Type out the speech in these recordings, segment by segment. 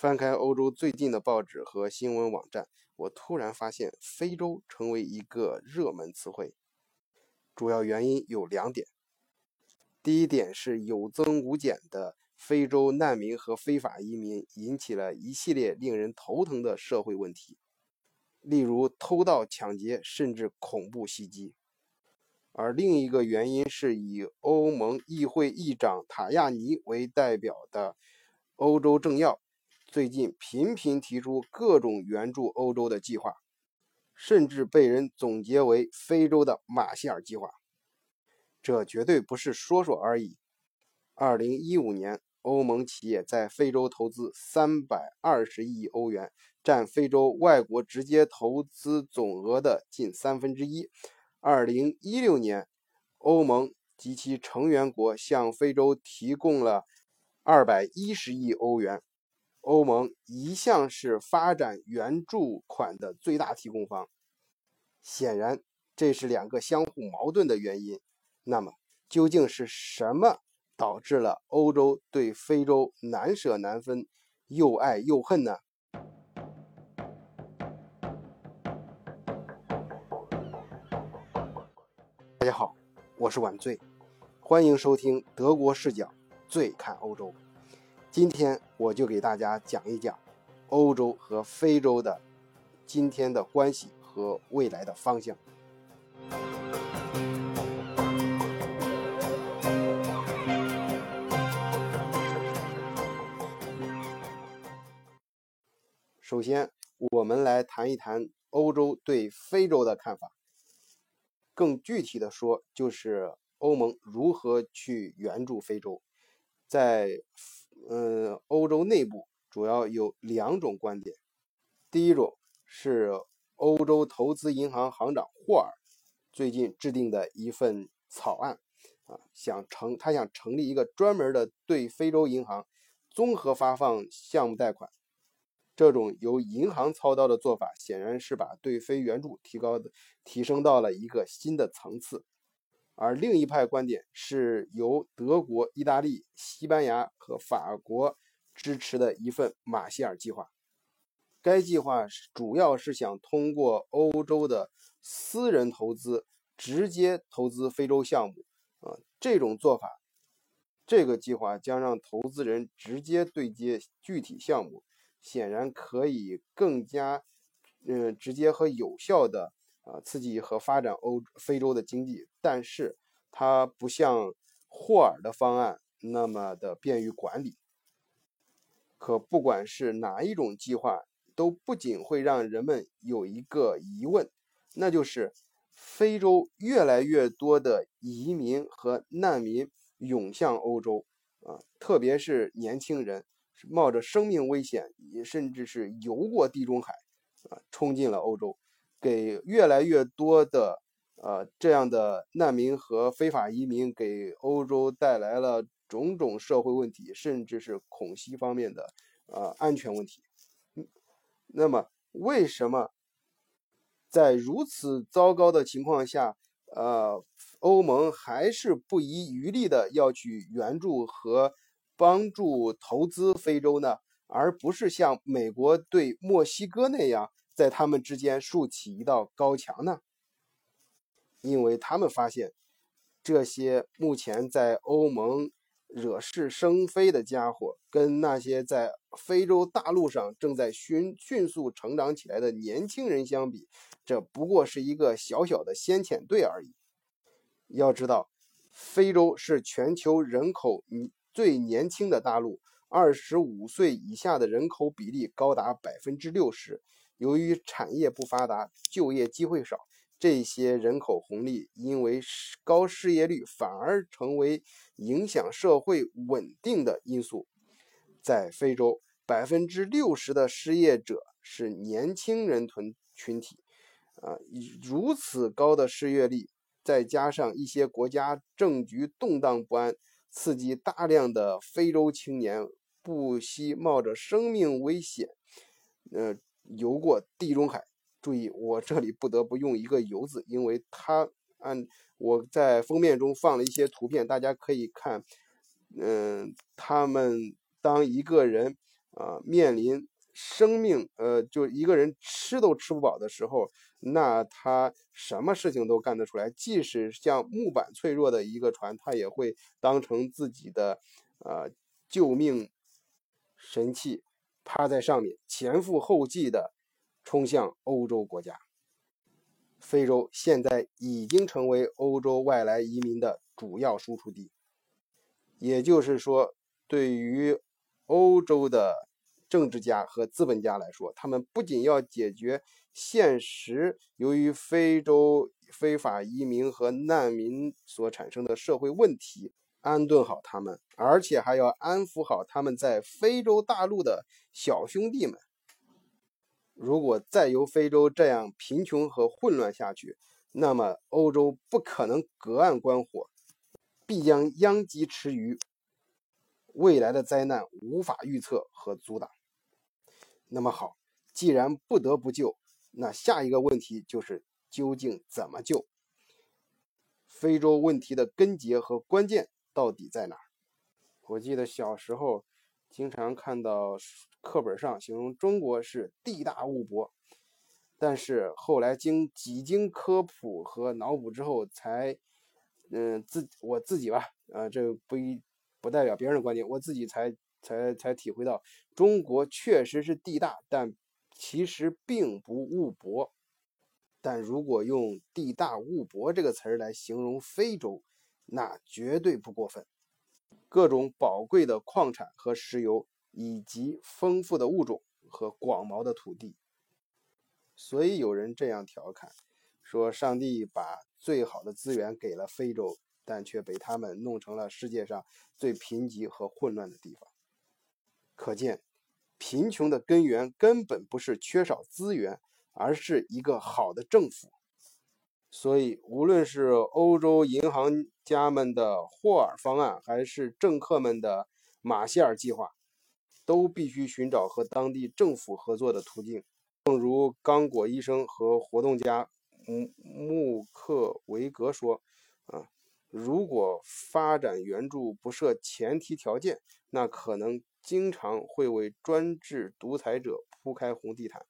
翻开欧洲最近的报纸和新闻网站，我突然发现非洲成为一个热门词汇。主要原因有两点。第一点是有增无减的非洲难民和非法移民引起了一系列令人头疼的社会问题，例如偷盗、抢劫，甚至恐怖袭击。而另一个原因是以欧盟议会议长塔亚尼为代表的欧洲政要最近频频提出各种援助欧洲的计划，甚至被人总结为“非洲的马歇尔计划”。这绝对不是说说而已。二零一五年，欧盟企业在非洲投资三百二十亿欧元，占非洲外国直接投资总额的近三分之一。二零一六年，欧盟及其成员国向非洲提供了二百一十亿欧元。欧盟一向是发展援助款的最大提供方，显然这是两个相互矛盾的原因。那么，究竟是什么导致了欧洲对非洲难舍难分、又爱又恨呢？大家好，我是晚醉，欢迎收听德国视角，醉看欧洲。今天我就给大家讲一讲欧洲和非洲的今天的关系和未来的方向。首先，我们来谈一谈欧洲对非洲的看法。更具体的说，就是欧盟如何去援助非洲。在嗯，欧洲内部主要有两种观点。第一种是欧洲投资银行行长霍尔最近制定的一份草案啊，想成他想成立一个专门的对非洲银行综合发放项目贷款。这种由银行操刀的做法，显然是把对非援助提高的提升到了一个新的层次。而另一派观点是由德国、意大利、西班牙和法国支持的一份马歇尔计划。该计划主要是想通过欧洲的私人投资直接投资非洲项目。啊，这种做法，这个计划将让投资人直接对接具体项目。显然可以更加，嗯，直接和有效的啊刺激和发展欧非洲的经济，但是它不像霍尔的方案那么的便于管理。可不管是哪一种计划，都不仅会让人们有一个疑问，那就是非洲越来越多的移民和难民涌向欧洲，啊，特别是年轻人。冒着生命危险，甚至是游过地中海，啊，冲进了欧洲，给越来越多的呃这样的难民和非法移民给欧洲带来了种种社会问题，甚至是恐袭方面的呃安全问题。那么，为什么在如此糟糕的情况下，呃，欧盟还是不遗余力的要去援助和？帮助投资非洲呢，而不是像美国对墨西哥那样，在他们之间竖起一道高墙呢？因为他们发现，这些目前在欧盟惹是生非的家伙，跟那些在非洲大陆上正在迅迅速成长起来的年轻人相比，这不过是一个小小的先遣队而已。要知道，非洲是全球人口最年轻的大陆，二十五岁以下的人口比例高达百分之六十。由于产业不发达，就业机会少，这些人口红利因为高失业率，反而成为影响社会稳定的因素。在非洲，百分之六十的失业者是年轻人群群体。啊，如此高的失业率，再加上一些国家政局动荡不安。刺激大量的非洲青年不惜冒着生命危险，呃，游过地中海。注意，我这里不得不用一个“游”字，因为它按我在封面中放了一些图片，大家可以看。嗯，他们当一个人啊面临生命呃就一个人吃都吃不饱的时候，那他什么事情都干得出来。即使像木板脆弱的一个船，他也会当成自己的呃救命神器，趴在上面前赴后继的冲向欧洲国家。非洲现在已经成为欧洲外来移民的主要输出地，也就是说，对于欧洲的政治家和资本家来说，他们不仅要解决现实由于非洲非法移民和难民所产生的社会问题，安顿好他们，而且还要安抚好他们在非洲大陆的小兄弟们。如果再由非洲这样贫穷和混乱下去，那么欧洲不可能隔岸观火，必将殃及池鱼。未来的灾难无法预测和阻挡。那么好，既然不得不救，那下一个问题就是究竟怎么救？非洲问题的根结和关键到底在哪儿？我记得小时候。经常看到课本上形容中国是地大物博，但是后来经几经科普和脑补之后，才，嗯，自我自己吧，呃，这不一不代表别人的观点，我自己才才才体会到，中国确实是地大，但其实并不物博。但如果用“地大物博”这个词儿来形容非洲，那绝对不过分。各种宝贵的矿产和石油，以及丰富的物种和广袤的土地，所以有人这样调侃说：“上帝把最好的资源给了非洲，但却被他们弄成了世界上最贫瘠和混乱的地方。”可见，贫穷的根源根本不是缺少资源，而是一个好的政府。所以，无论是欧洲银行家们的霍尔方案，还是政客们的马歇尔计划，都必须寻找和当地政府合作的途径。正如刚果医生和活动家穆穆克维格说：“啊，如果发展援助不设前提条件，那可能经常会为专制独裁者铺开红地毯。”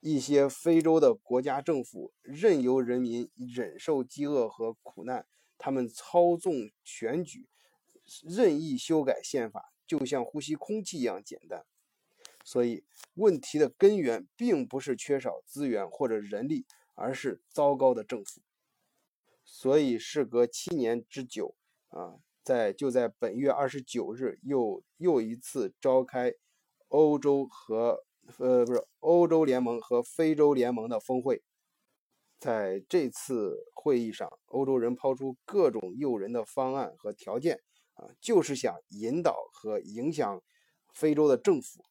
一些非洲的国家政府任由人民忍受饥饿和苦难，他们操纵选举，任意修改宪法，就像呼吸空气一样简单。所以，问题的根源并不是缺少资源或者人力，而是糟糕的政府。所以，事隔七年之久，啊，在就在本月二十九日，又又一次召开欧洲和。呃，不是欧洲联盟和非洲联盟的峰会，在这次会议上，欧洲人抛出各种诱人的方案和条件，啊，就是想引导和影响非洲的政府，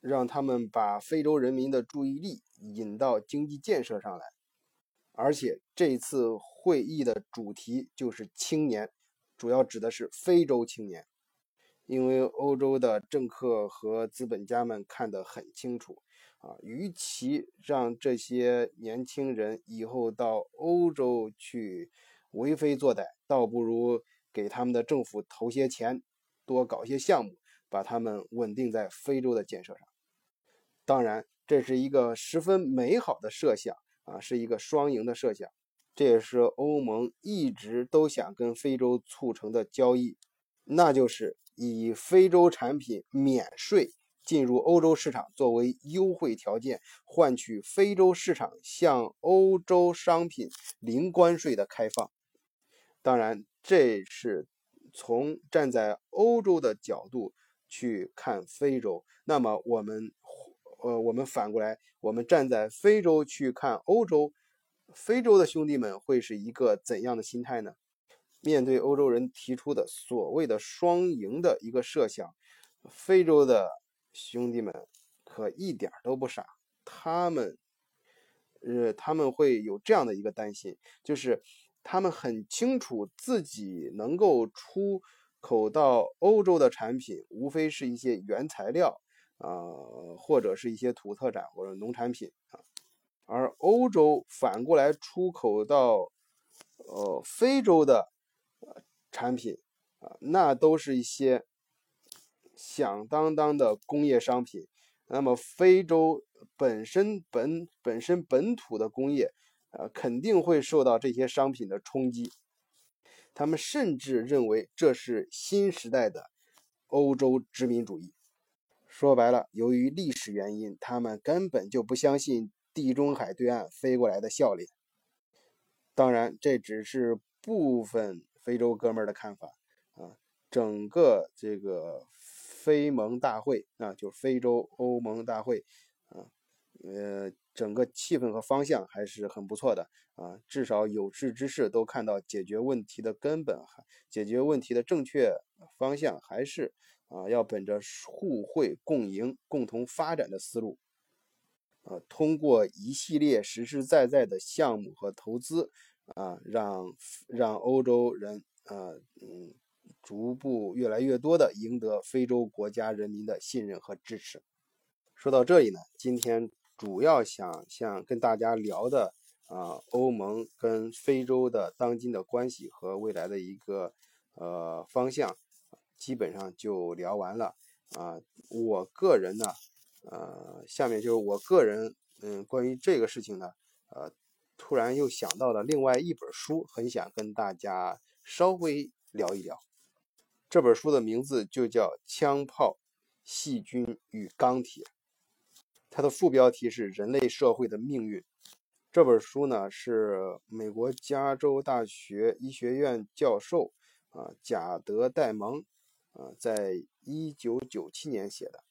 让他们把非洲人民的注意力引到经济建设上来。而且这次会议的主题就是青年，主要指的是非洲青年。因为欧洲的政客和资本家们看得很清楚，啊，与其让这些年轻人以后到欧洲去为非作歹，倒不如给他们的政府投些钱，多搞些项目，把他们稳定在非洲的建设上。当然，这是一个十分美好的设想，啊，是一个双赢的设想。这也是欧盟一直都想跟非洲促成的交易，那就是。以非洲产品免税进入欧洲市场作为优惠条件，换取非洲市场向欧洲商品零关税的开放。当然，这是从站在欧洲的角度去看非洲。那么，我们，呃，我们反过来，我们站在非洲去看欧洲，非洲的兄弟们会是一个怎样的心态呢？面对欧洲人提出的所谓的双赢的一个设想，非洲的兄弟们可一点都不傻，他们，呃，他们会有这样的一个担心，就是他们很清楚自己能够出口到欧洲的产品，无非是一些原材料啊，或者是一些土特产或者农产品啊，而欧洲反过来出口到，呃，非洲的。产品啊，那都是一些响当当的工业商品，那么非洲本身本本身本土的工业，呃，肯定会受到这些商品的冲击。他们甚至认为这是新时代的欧洲殖民主义。说白了，由于历史原因，他们根本就不相信地中海对岸飞过来的笑脸。当然，这只是部分非洲哥们儿的看法啊。整个这个非盟大会啊，就非洲欧盟大会啊，呃。整个气氛和方向还是很不错的啊，至少有志之士都看到解决问题的根本，解决问题的正确方向还是啊，要本着互惠共赢、共同发展的思路，啊，通过一系列实实在在的项目和投资啊，让让欧洲人啊，嗯，逐步越来越多的赢得非洲国家人民的信任和支持。说到这里呢，今天。主要想想跟大家聊的啊，欧盟跟非洲的当今的关系和未来的一个呃方向，基本上就聊完了啊。我个人呢，呃，下面就是我个人嗯，关于这个事情呢，呃，突然又想到了另外一本书，很想跟大家稍微聊一聊。这本书的名字就叫《枪炮、细菌与钢铁》。它的副标题是《人类社会的命运》。这本书呢是美国加州大学医学院教授啊贾德戴蒙啊在一九九七年写的。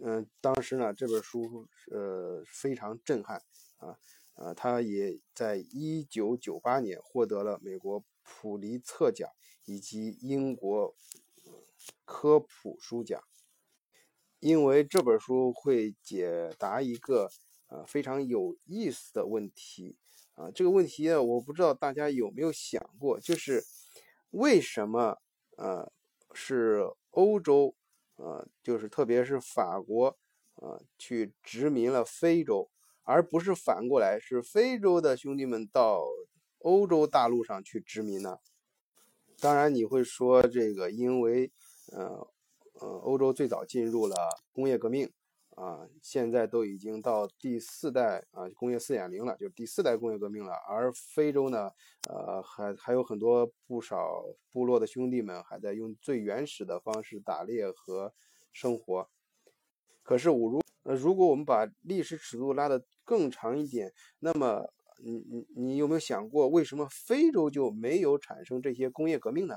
嗯，当时呢这本书呃非常震撼啊啊，他也在一九九八年获得了美国普利策奖以及英国科普书奖。因为这本书会解答一个呃非常有意思的问题啊，这个问题呢，我不知道大家有没有想过，就是为什么呃是欧洲呃就是特别是法国呃去殖民了非洲，而不是反过来是非洲的兄弟们到欧洲大陆上去殖民呢？当然你会说这个，因为呃。呃，欧洲最早进入了工业革命，啊，现在都已经到第四代啊，工业四点零了，就是第四代工业革命了。而非洲呢，呃，还还有很多不少部落的兄弟们还在用最原始的方式打猎和生活。可是，我如呃，如果我们把历史尺度拉得更长一点，那么，你你你有没有想过，为什么非洲就没有产生这些工业革命呢？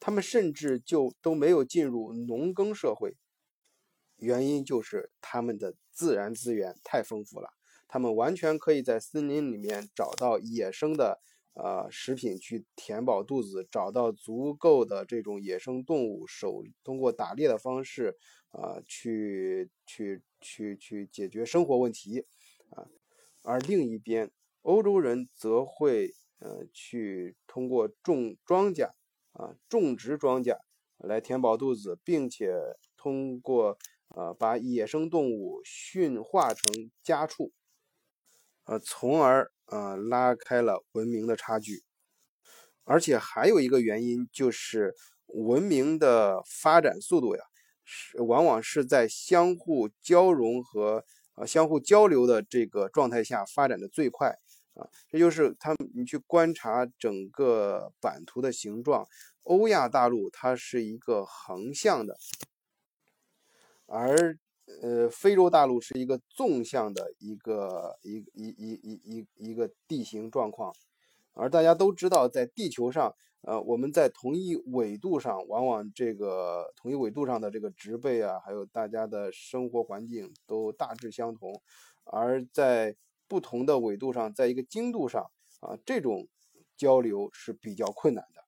他们甚至就都没有进入农耕社会，原因就是他们的自然资源太丰富了，他们完全可以在森林里面找到野生的呃食品去填饱肚子，找到足够的这种野生动物，手通过打猎的方式啊去去去去解决生活问题啊，而另一边欧洲人则会呃去通过种庄稼。啊，种植庄稼来填饱肚子，并且通过呃把野生动物驯化成家畜，呃，从而呃拉开了文明的差距。而且还有一个原因就是文明的发展速度呀，是往往是在相互交融和呃相互交流的这个状态下发展的最快。啊，这就是他们，你去观察整个版图的形状，欧亚大陆它是一个横向的，而呃非洲大陆是一个纵向的一个一一一一一一个地形状况，而大家都知道，在地球上，呃我们在同一纬度上，往往这个同一纬度上的这个植被啊，还有大家的生活环境都大致相同，而在不同的纬度上，在一个经度上啊，这种交流是比较困难的。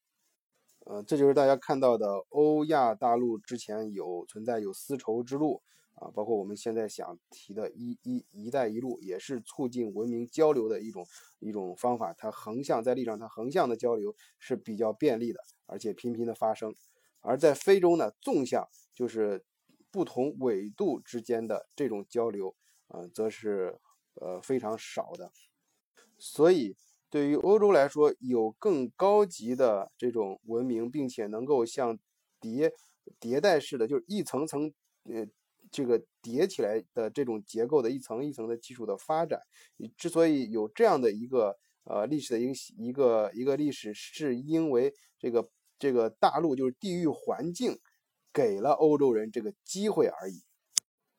呃，这就是大家看到的欧亚大陆之前有存在有丝绸之路啊，包括我们现在想提的一一一带一路，也是促进文明交流的一种一种方法。它横向在历史上，它横向的交流是比较便利的，而且频频的发生。而在非洲呢，纵向就是不同纬度之间的这种交流啊，则是。呃，非常少的，所以对于欧洲来说，有更高级的这种文明，并且能够像叠迭代式的，就是一层层呃这个叠起来的这种结构的一层一层的技术的发展。之所以有这样的一个呃历史的一个一个一个历史，是因为这个这个大陆就是地域环境给了欧洲人这个机会而已，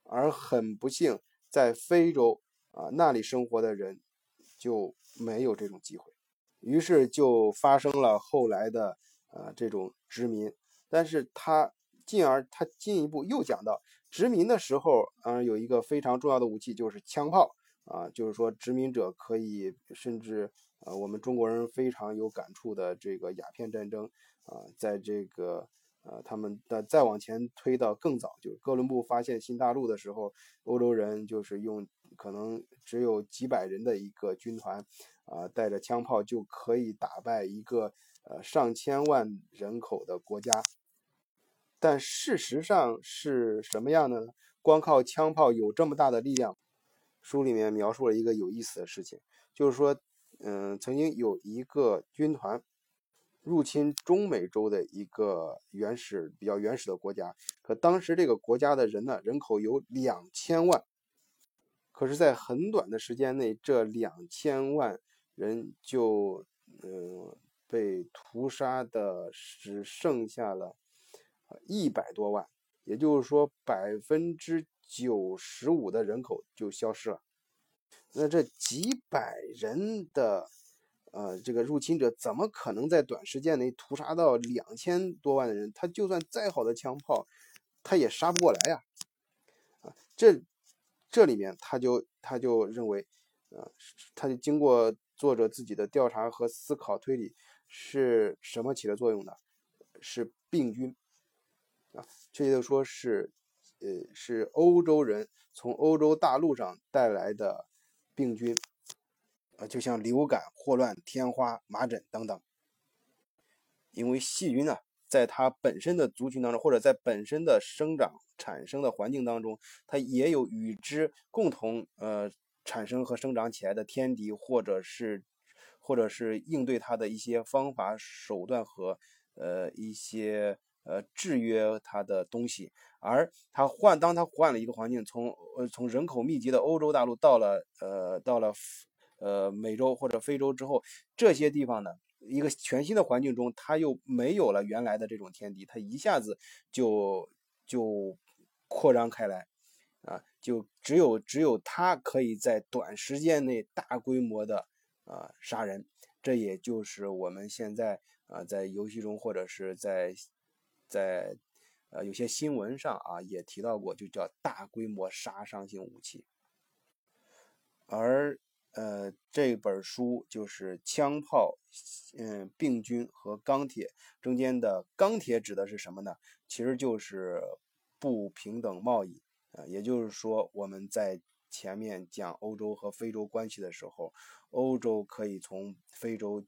而很不幸，在非洲啊那里生活的人就没有这种机会。于是就发生了后来的呃这种殖民，但是他进而他进一步又讲到殖民的时候，嗯，有一个非常重要的武器就是枪炮啊，就是说殖民者可以甚至呃我们中国人非常有感触的这个鸦片战争啊，在这个呃他们的再往前推到更早，就哥伦布发现新大陆的时候，欧洲人就是用可能只有几百人的一个军团。啊，带着枪炮就可以打败一个呃上千万人口的国家，但事实上是什么样的呢？光靠枪炮有这么大的力量？书里面描述了一个有意思的事情，就是说，嗯，曾经有一个军团入侵中美洲的一个原始、比较原始的国家，可当时这个国家的人呢，人口有两千万，可是，在很短的时间内，这两千万。人就嗯被屠杀的只剩下了一百多万，也就是说百分之九十五的人口就消失了。那这几百人的呃这个入侵者怎么可能在短时间内屠杀到两千多万的人？他就算再好的枪炮，他也杀不过来呀！啊，这这里面他就他就认为，呃，他就经过。作者自己的调查和思考推理是什么起了作用的？是病菌啊，这就说是，呃，是欧洲人从欧洲大陆上带来的病菌啊，就像流感、霍乱、天花、麻疹等等。因为细菌呢，在它本身的族群当中，或者在本身的生长产生的环境当中，它也有与之共同呃。产生和生长起来的天敌，或者是，或者是应对它的一些方法手段和呃一些呃制约它的东西，而它换当它换了一个环境，从呃从人口密集的欧洲大陆到了呃到了呃美洲或者非洲之后，这些地方呢一个全新的环境中，它又没有了原来的这种天敌，它一下子就就扩张开来。啊，就只有只有他可以在短时间内大规模的啊杀人，这也就是我们现在啊在游戏中或者是在在呃有些新闻上啊也提到过，就叫大规模杀伤性武器。而呃这本书就是枪炮、嗯病菌和钢铁中间的钢铁指的是什么呢？其实就是不平等贸易啊。也就是说，我们在前面讲欧洲和非洲关系的时候，欧洲可以从非洲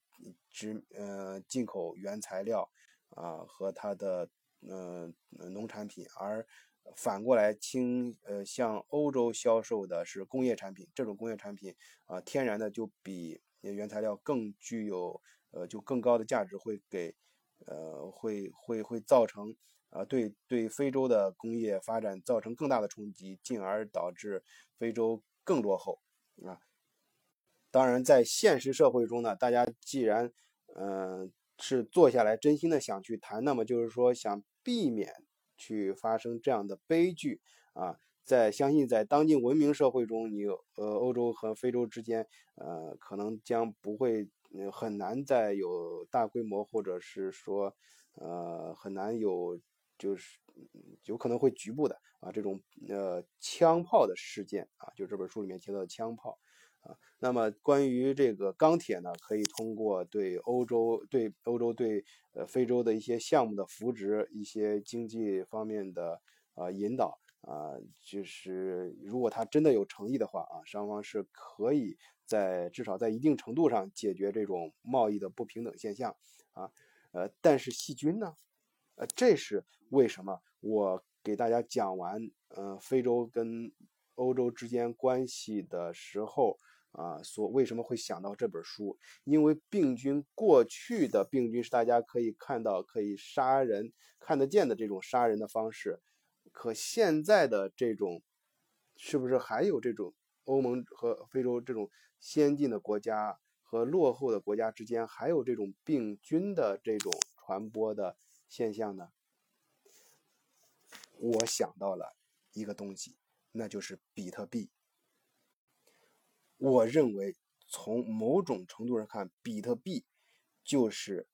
直呃进口原材料啊和它的呃农产品，而反过来倾呃向欧洲销售的是工业产品。这种工业产品啊，天然的就比原材料更具有呃就更高的价值，会给呃会会会造成。啊，对对，非洲的工业发展造成更大的冲击，进而导致非洲更落后啊。当然，在现实社会中呢，大家既然嗯是坐下来真心的想去谈，那么就是说想避免去发生这样的悲剧啊。在相信在当今文明社会中，你呃欧洲和非洲之间呃可能将不会很难再有大规模或者是说呃很难有。就是有可能会局部的啊，这种呃枪炮的事件啊，就这本书里面提到的枪炮啊。那么关于这个钢铁呢，可以通过对欧洲、对欧洲、对呃非洲的一些项目的扶植，一些经济方面的啊引导啊，就是如果他真的有诚意的话啊，双方是可以在至少在一定程度上解决这种贸易的不平等现象啊。呃，但是细菌呢？呃，这是为什么？我给大家讲完，呃，非洲跟欧洲之间关系的时候，啊，所为什么会想到这本书？因为病菌过去的病菌是大家可以看到可以杀人看得见的这种杀人的方式，可现在的这种是不是还有这种欧盟和非洲这种先进的国家和落后的国家之间还有这种病菌的这种传播的现象呢？我想到了一个东西，那就是比特币。我认为，从某种程度上看，比特币就是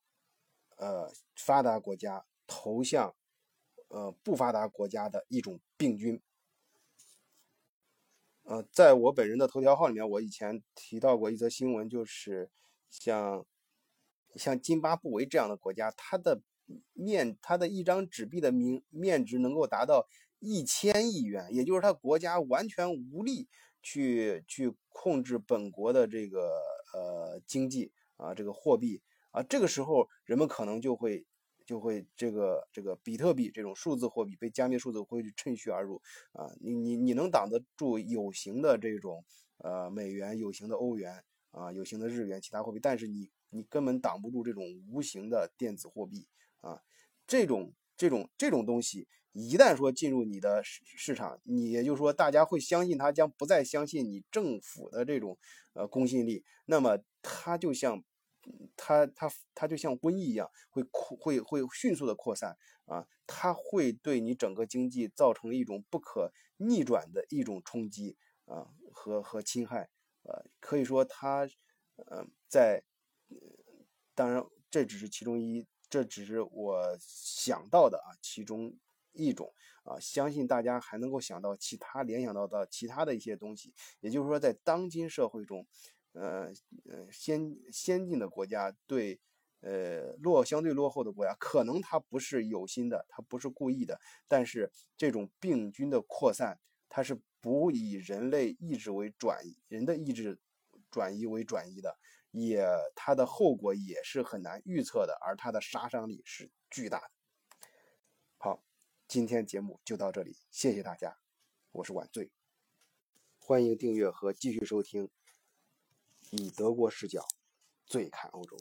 呃发达国家投向呃不发达国家的一种病菌。呃，在我本人的头条号里面，我以前提到过一则新闻，就是像像津巴布韦这样的国家，它的面它的一张纸币的面面值能够达到一千亿元，也就是它国家完全无力。去去控制本国的这个呃经济啊，这个货币啊，这个时候人们可能就会就会这个这个比特币这种数字货币被加密数字货币趁虚而入啊，你你你能挡得住有形的这种呃美元、有形的欧元啊、有形的日元、其他货币，但是你你根本挡不住这种无形的电子货币啊，这种这种这种东西。一旦说进入你的市市场，你也就是说大家会相信它，将不再相信你政府的这种呃公信力。那么它就像它它它就像瘟疫一样，会扩会会迅速的扩散啊，它会对你整个经济造成一种不可逆转的一种冲击啊和和侵害。呃，可以说它呃在当然这只是其中一，这只是我想到的啊其中。一种啊，相信大家还能够想到其他联想到的其他的一些东西。也就是说，在当今社会中，呃呃，先先进的国家对呃落相对落后的国家，可能它不是有心的，它不是故意的，但是这种病菌的扩散，它是不以人类意志为转移，人的意志转移为转移的，也它的后果也是很难预测的，而它的杀伤力是巨大的。今天节目就到这里，谢谢大家，我是晚醉，欢迎订阅和继续收听，以德国视角，醉看欧洲。